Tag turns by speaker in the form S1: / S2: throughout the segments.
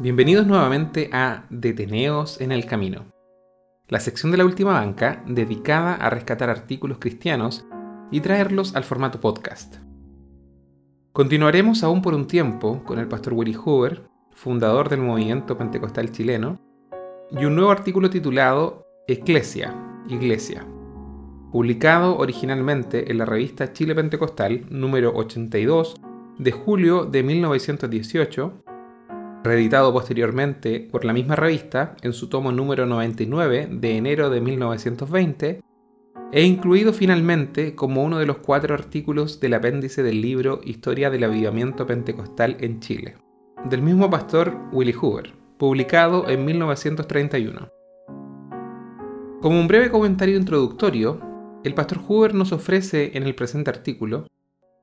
S1: Bienvenidos nuevamente a Deteneos en el Camino, la sección de la última banca dedicada a rescatar artículos cristianos y traerlos al formato podcast. Continuaremos aún por un tiempo con el pastor Willy Hoover, fundador del movimiento pentecostal chileno, y un nuevo artículo titulado Eclesia, Iglesia, publicado originalmente en la revista Chile Pentecostal número 82 de julio de 1918 reeditado posteriormente por la misma revista en su tomo número 99 de enero de 1920, e incluido finalmente como uno de los cuatro artículos del apéndice del libro Historia del Avivamiento Pentecostal en Chile, del mismo pastor Willy Hoover, publicado en 1931. Como un breve comentario introductorio, el pastor Hoover nos ofrece en el presente artículo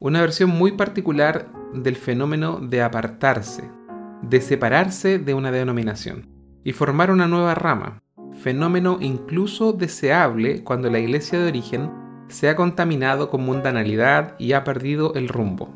S1: una versión muy particular del fenómeno de apartarse de separarse de una denominación y formar una nueva rama, fenómeno incluso deseable cuando la iglesia de origen se ha contaminado con mundanalidad y ha perdido el rumbo.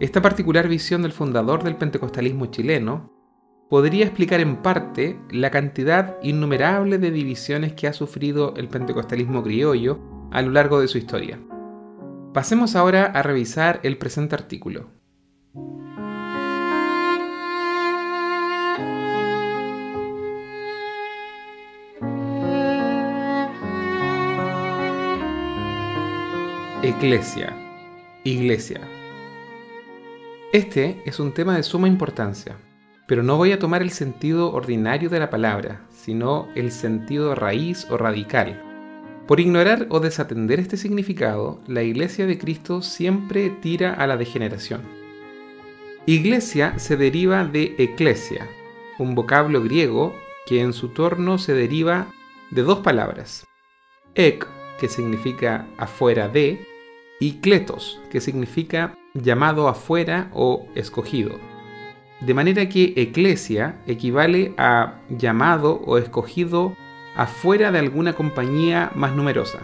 S1: Esta particular visión del fundador del pentecostalismo chileno podría explicar en parte la cantidad innumerable de divisiones que ha sufrido el pentecostalismo criollo a lo largo de su historia. Pasemos ahora a revisar el presente artículo. Eclesia, Iglesia. Este es un tema de suma importancia, pero no voy a tomar el sentido ordinario de la palabra, sino el sentido raíz o radical. Por ignorar o desatender este significado, la Iglesia de Cristo siempre tira a la degeneración. Iglesia se deriva de eclesia, un vocablo griego que en su torno se deriva de dos palabras. Ek, que significa afuera de, y kletos, que significa llamado afuera o escogido. De manera que eclesia equivale a llamado o escogido afuera de alguna compañía más numerosa.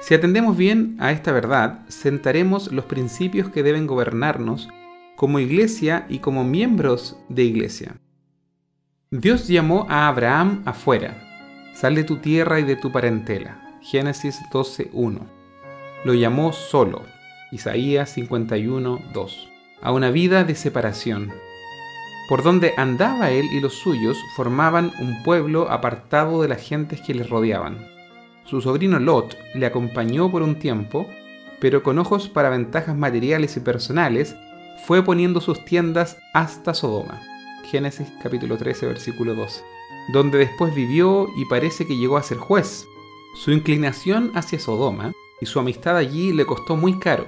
S1: Si atendemos bien a esta verdad, sentaremos los principios que deben gobernarnos como iglesia y como miembros de iglesia. Dios llamó a Abraham afuera. Sal de tu tierra y de tu parentela. Génesis 12.1 lo llamó solo, Isaías 51.2, a una vida de separación. Por donde andaba él y los suyos formaban un pueblo apartado de las gentes que les rodeaban. Su sobrino Lot le acompañó por un tiempo, pero con ojos para ventajas materiales y personales, fue poniendo sus tiendas hasta Sodoma. Génesis capítulo 13 versículo 12, donde después vivió y parece que llegó a ser juez. Su inclinación hacia Sodoma y su amistad allí le costó muy caro,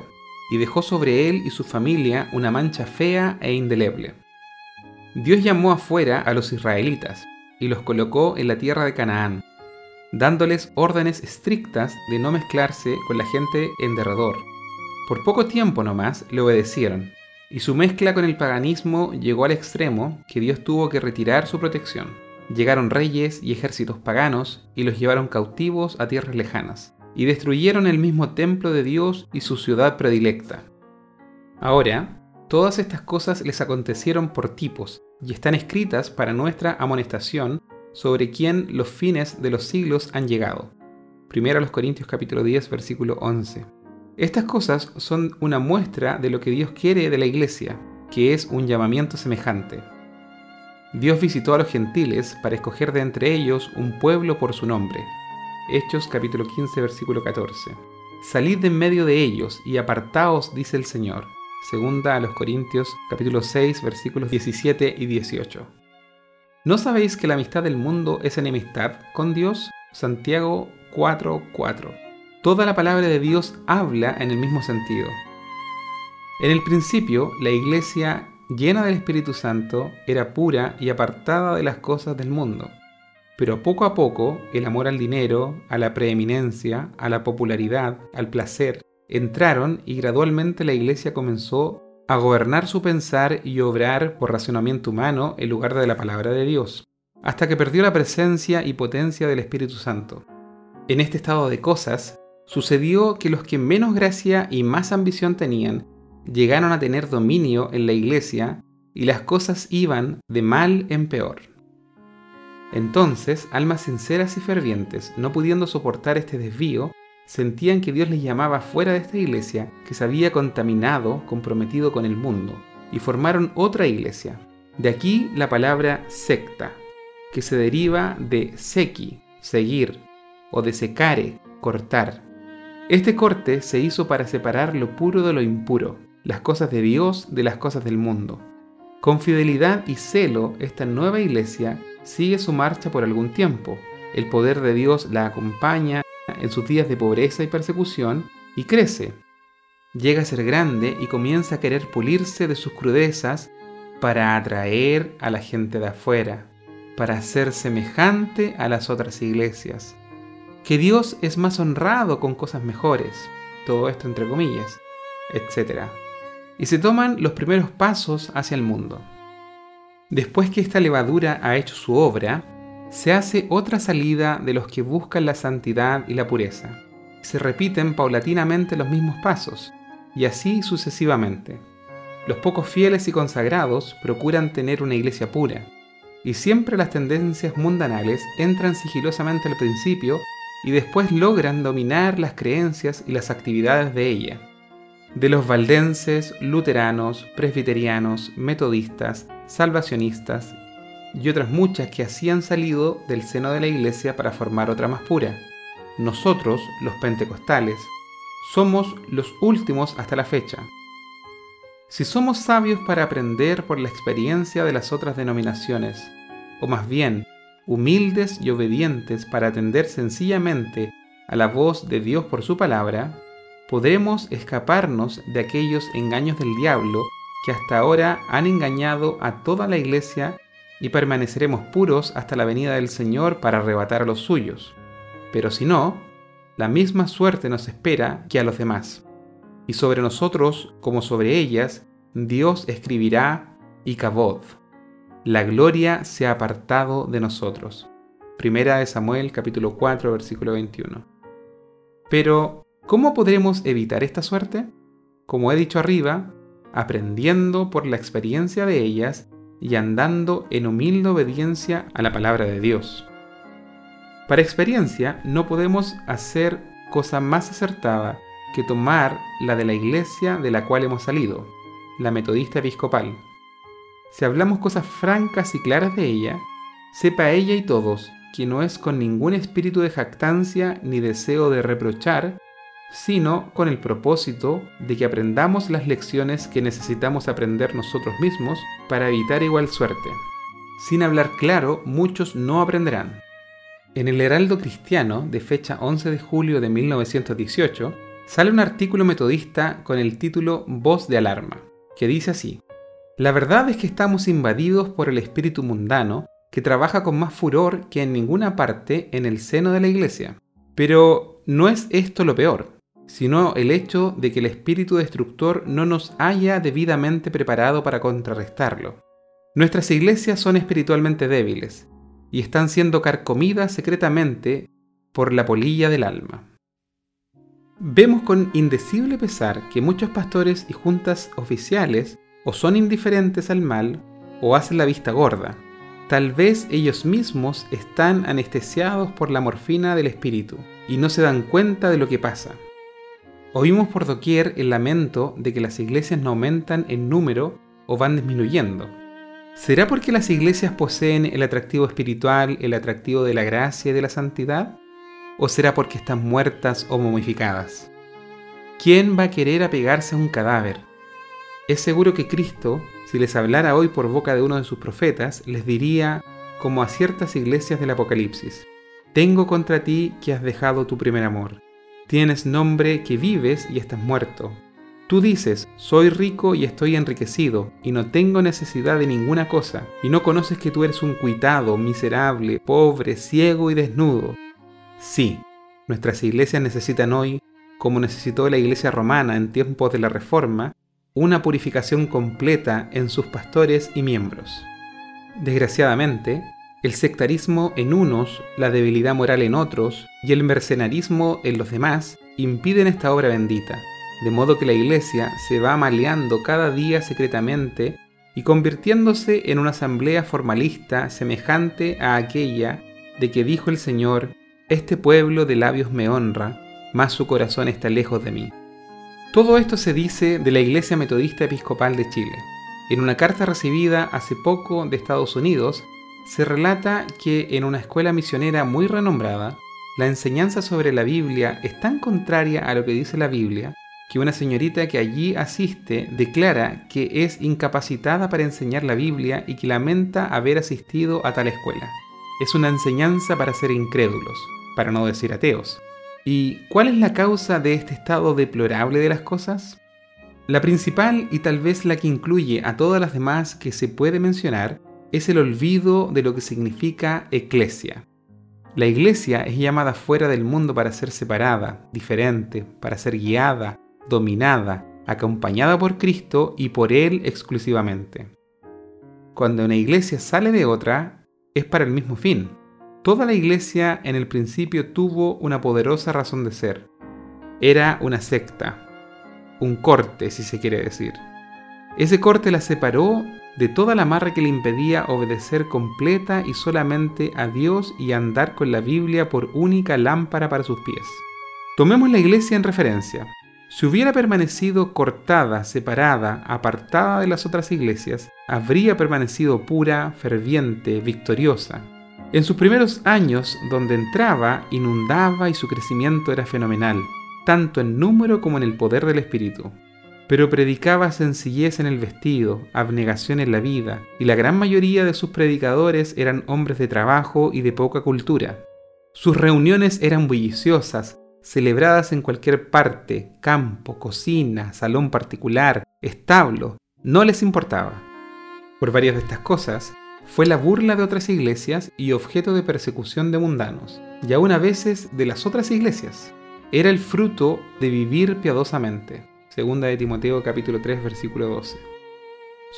S1: y dejó sobre él y su familia una mancha fea e indeleble. Dios llamó afuera a los israelitas y los colocó en la tierra de Canaán, dándoles órdenes estrictas de no mezclarse con la gente en derredor. Por poco tiempo nomás le obedecieron, y su mezcla con el paganismo llegó al extremo que Dios tuvo que retirar su protección. Llegaron reyes y ejércitos paganos y los llevaron cautivos a tierras lejanas y destruyeron el mismo templo de Dios y su ciudad predilecta. Ahora, todas estas cosas les acontecieron por tipos y están escritas para nuestra amonestación sobre quién los fines de los siglos han llegado. Primero a los Corintios capítulo 10 versículo 11. Estas cosas son una muestra de lo que Dios quiere de la iglesia, que es un llamamiento semejante. Dios visitó a los gentiles para escoger de entre ellos un pueblo por su nombre, Hechos capítulo 15 versículo 14. Salid de en medio de ellos y apartaos, dice el Señor. Segunda a los Corintios capítulo 6 versículos 17 y 18. ¿No sabéis que la amistad del mundo es enemistad con Dios? Santiago 4:4. Toda la palabra de Dios habla en el mismo sentido. En el principio, la iglesia llena del Espíritu Santo era pura y apartada de las cosas del mundo pero poco a poco el amor al dinero, a la preeminencia, a la popularidad, al placer, entraron y gradualmente la iglesia comenzó a gobernar su pensar y obrar por razonamiento humano en lugar de la palabra de Dios, hasta que perdió la presencia y potencia del Espíritu Santo. En este estado de cosas, sucedió que los que menos gracia y más ambición tenían llegaron a tener dominio en la iglesia y las cosas iban de mal en peor. Entonces, almas sinceras y fervientes, no pudiendo soportar este desvío, sentían que Dios les llamaba fuera de esta iglesia que se había contaminado, comprometido con el mundo, y formaron otra iglesia. De aquí la palabra secta, que se deriva de sequi, seguir, o de secare, cortar. Este corte se hizo para separar lo puro de lo impuro, las cosas de Dios de las cosas del mundo. Con fidelidad y celo, esta nueva iglesia sigue su marcha por algún tiempo. El poder de Dios la acompaña en sus días de pobreza y persecución y crece. Llega a ser grande y comienza a querer pulirse de sus crudezas para atraer a la gente de afuera, para ser semejante a las otras iglesias. Que Dios es más honrado con cosas mejores, todo esto entre comillas, etc. Y se toman los primeros pasos hacia el mundo. Después que esta levadura ha hecho su obra, se hace otra salida de los que buscan la santidad y la pureza. Se repiten paulatinamente los mismos pasos, y así sucesivamente. Los pocos fieles y consagrados procuran tener una iglesia pura, y siempre las tendencias mundanales entran sigilosamente al principio y después logran dominar las creencias y las actividades de ella de los valdenses, luteranos, presbiterianos, metodistas, salvacionistas y otras muchas que así han salido del seno de la iglesia para formar otra más pura. Nosotros, los pentecostales, somos los últimos hasta la fecha. Si somos sabios para aprender por la experiencia de las otras denominaciones, o más bien humildes y obedientes para atender sencillamente a la voz de Dios por su palabra, podremos escaparnos de aquellos engaños del diablo que hasta ahora han engañado a toda la iglesia y permaneceremos puros hasta la venida del Señor para arrebatar a los suyos. Pero si no, la misma suerte nos espera que a los demás. Y sobre nosotros, como sobre ellas, Dios escribirá y cabod. La gloria se ha apartado de nosotros. Primera de Samuel capítulo 4 versículo 21. Pero ¿Cómo podremos evitar esta suerte? Como he dicho arriba, aprendiendo por la experiencia de ellas y andando en humilde obediencia a la palabra de Dios. Para experiencia no podemos hacer cosa más acertada que tomar la de la iglesia de la cual hemos salido, la metodista episcopal. Si hablamos cosas francas y claras de ella, sepa ella y todos que no es con ningún espíritu de jactancia ni deseo de reprochar sino con el propósito de que aprendamos las lecciones que necesitamos aprender nosotros mismos para evitar igual suerte. Sin hablar claro, muchos no aprenderán. En el Heraldo Cristiano, de fecha 11 de julio de 1918, sale un artículo metodista con el título Voz de Alarma, que dice así, La verdad es que estamos invadidos por el espíritu mundano que trabaja con más furor que en ninguna parte en el seno de la Iglesia. Pero no es esto lo peor sino el hecho de que el espíritu destructor no nos haya debidamente preparado para contrarrestarlo. Nuestras iglesias son espiritualmente débiles y están siendo carcomidas secretamente por la polilla del alma. Vemos con indecible pesar que muchos pastores y juntas oficiales o son indiferentes al mal o hacen la vista gorda. Tal vez ellos mismos están anestesiados por la morfina del espíritu y no se dan cuenta de lo que pasa. Oímos por doquier el lamento de que las iglesias no aumentan en número o van disminuyendo. ¿Será porque las iglesias poseen el atractivo espiritual, el atractivo de la gracia y de la santidad? ¿O será porque están muertas o momificadas? ¿Quién va a querer apegarse a un cadáver? Es seguro que Cristo, si les hablara hoy por boca de uno de sus profetas, les diría, como a ciertas iglesias del Apocalipsis, Tengo contra ti que has dejado tu primer amor. Tienes nombre que vives y estás muerto. Tú dices, soy rico y estoy enriquecido, y no tengo necesidad de ninguna cosa, y no conoces que tú eres un cuitado, miserable, pobre, ciego y desnudo. Sí, nuestras iglesias necesitan hoy, como necesitó la iglesia romana en tiempos de la Reforma, una purificación completa en sus pastores y miembros. Desgraciadamente, el sectarismo en unos, la debilidad moral en otros y el mercenarismo en los demás impiden esta obra bendita, de modo que la Iglesia se va maleando cada día secretamente y convirtiéndose en una asamblea formalista semejante a aquella de que dijo el Señor, Este pueblo de labios me honra, mas su corazón está lejos de mí. Todo esto se dice de la Iglesia Metodista Episcopal de Chile. En una carta recibida hace poco de Estados Unidos, se relata que en una escuela misionera muy renombrada, la enseñanza sobre la Biblia es tan contraria a lo que dice la Biblia que una señorita que allí asiste declara que es incapacitada para enseñar la Biblia y que lamenta haber asistido a tal escuela. Es una enseñanza para ser incrédulos, para no decir ateos. ¿Y cuál es la causa de este estado deplorable de las cosas? La principal y tal vez la que incluye a todas las demás que se puede mencionar es el olvido de lo que significa eclesia. La iglesia es llamada fuera del mundo para ser separada, diferente, para ser guiada, dominada, acompañada por Cristo y por Él exclusivamente. Cuando una iglesia sale de otra, es para el mismo fin. Toda la iglesia en el principio tuvo una poderosa razón de ser. Era una secta, un corte si se quiere decir. Ese corte la separó de toda la amarra que le impedía obedecer completa y solamente a Dios y andar con la Biblia por única lámpara para sus pies. Tomemos la iglesia en referencia. Si hubiera permanecido cortada, separada, apartada de las otras iglesias, habría permanecido pura, ferviente, victoriosa. En sus primeros años, donde entraba, inundaba y su crecimiento era fenomenal, tanto en número como en el poder del Espíritu. Pero predicaba sencillez en el vestido, abnegación en la vida, y la gran mayoría de sus predicadores eran hombres de trabajo y de poca cultura. Sus reuniones eran bulliciosas, celebradas en cualquier parte, campo, cocina, salón particular, establo, no les importaba. Por varias de estas cosas, fue la burla de otras iglesias y objeto de persecución de mundanos, y aún a veces de las otras iglesias. Era el fruto de vivir piadosamente. Segunda de Timoteo capítulo 3 versículo 12.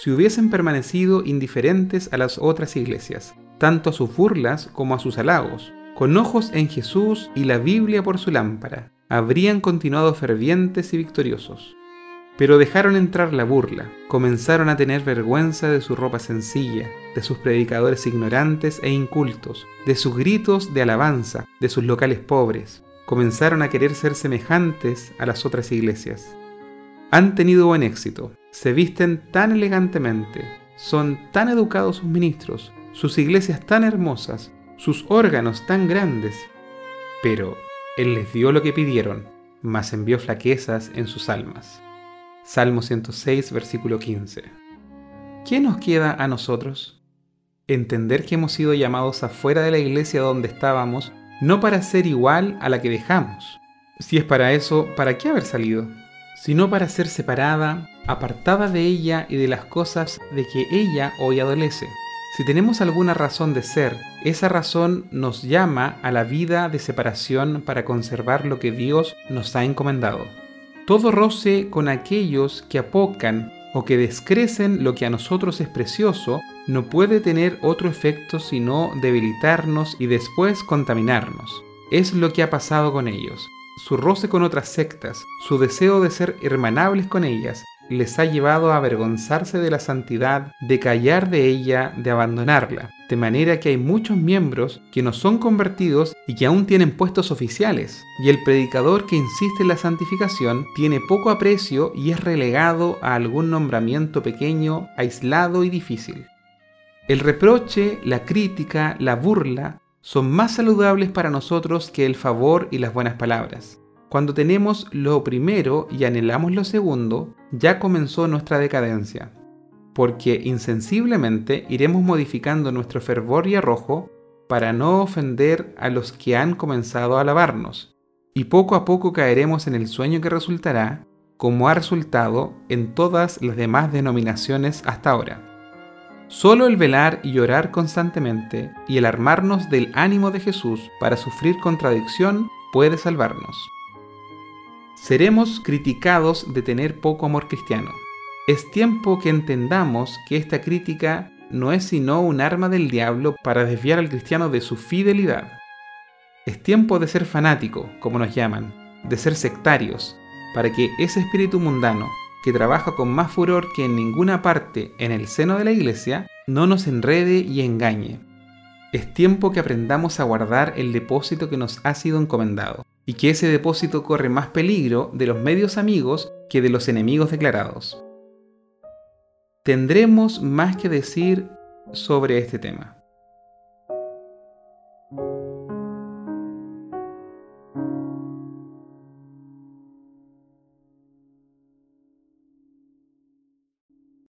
S1: Si hubiesen permanecido indiferentes a las otras iglesias, tanto a sus burlas como a sus halagos, con ojos en Jesús y la Biblia por su lámpara, habrían continuado fervientes y victoriosos. Pero dejaron entrar la burla, comenzaron a tener vergüenza de su ropa sencilla, de sus predicadores ignorantes e incultos, de sus gritos de alabanza, de sus locales pobres, comenzaron a querer ser semejantes a las otras iglesias. Han tenido buen éxito, se visten tan elegantemente, son tan educados sus ministros, sus iglesias tan hermosas, sus órganos tan grandes. Pero Él les dio lo que pidieron, mas envió flaquezas en sus almas. Salmo 106, versículo 15. ¿Qué nos queda a nosotros? Entender que hemos sido llamados afuera de la iglesia donde estábamos, no para ser igual a la que dejamos. Si es para eso, ¿para qué haber salido? Sino para ser separada, apartada de ella y de las cosas de que ella hoy adolece si tenemos alguna razón de ser, esa razón nos llama a la vida de separación para conservar lo que Dios nos ha encomendado. Todo roce con aquellos que apocan o que descrecen lo que a nosotros es precioso no puede tener otro efecto sino debilitarnos y después contaminarnos. Es lo que ha pasado con ellos. Su roce con otras sectas, su deseo de ser hermanables con ellas, les ha llevado a avergonzarse de la santidad, de callar de ella, de abandonarla, de manera que hay muchos miembros que no son convertidos y que aún tienen puestos oficiales, y el predicador que insiste en la santificación tiene poco aprecio y es relegado a algún nombramiento pequeño, aislado y difícil. El reproche, la crítica, la burla son más saludables para nosotros que el favor y las buenas palabras. Cuando tenemos lo primero y anhelamos lo segundo, ya comenzó nuestra decadencia, porque insensiblemente iremos modificando nuestro fervor y arrojo para no ofender a los que han comenzado a alabarnos, y poco a poco caeremos en el sueño que resultará, como ha resultado en todas las demás denominaciones hasta ahora. Solo el velar y orar constantemente y el armarnos del ánimo de Jesús para sufrir contradicción puede salvarnos seremos criticados de tener poco amor cristiano. Es tiempo que entendamos que esta crítica no es sino un arma del diablo para desviar al cristiano de su fidelidad. Es tiempo de ser fanático, como nos llaman, de ser sectarios, para que ese espíritu mundano, que trabaja con más furor que en ninguna parte en el seno de la iglesia, no nos enrede y engañe. Es tiempo que aprendamos a guardar el depósito que nos ha sido encomendado, y que ese depósito corre más peligro de los medios amigos que de los enemigos declarados. Tendremos más que decir sobre este tema.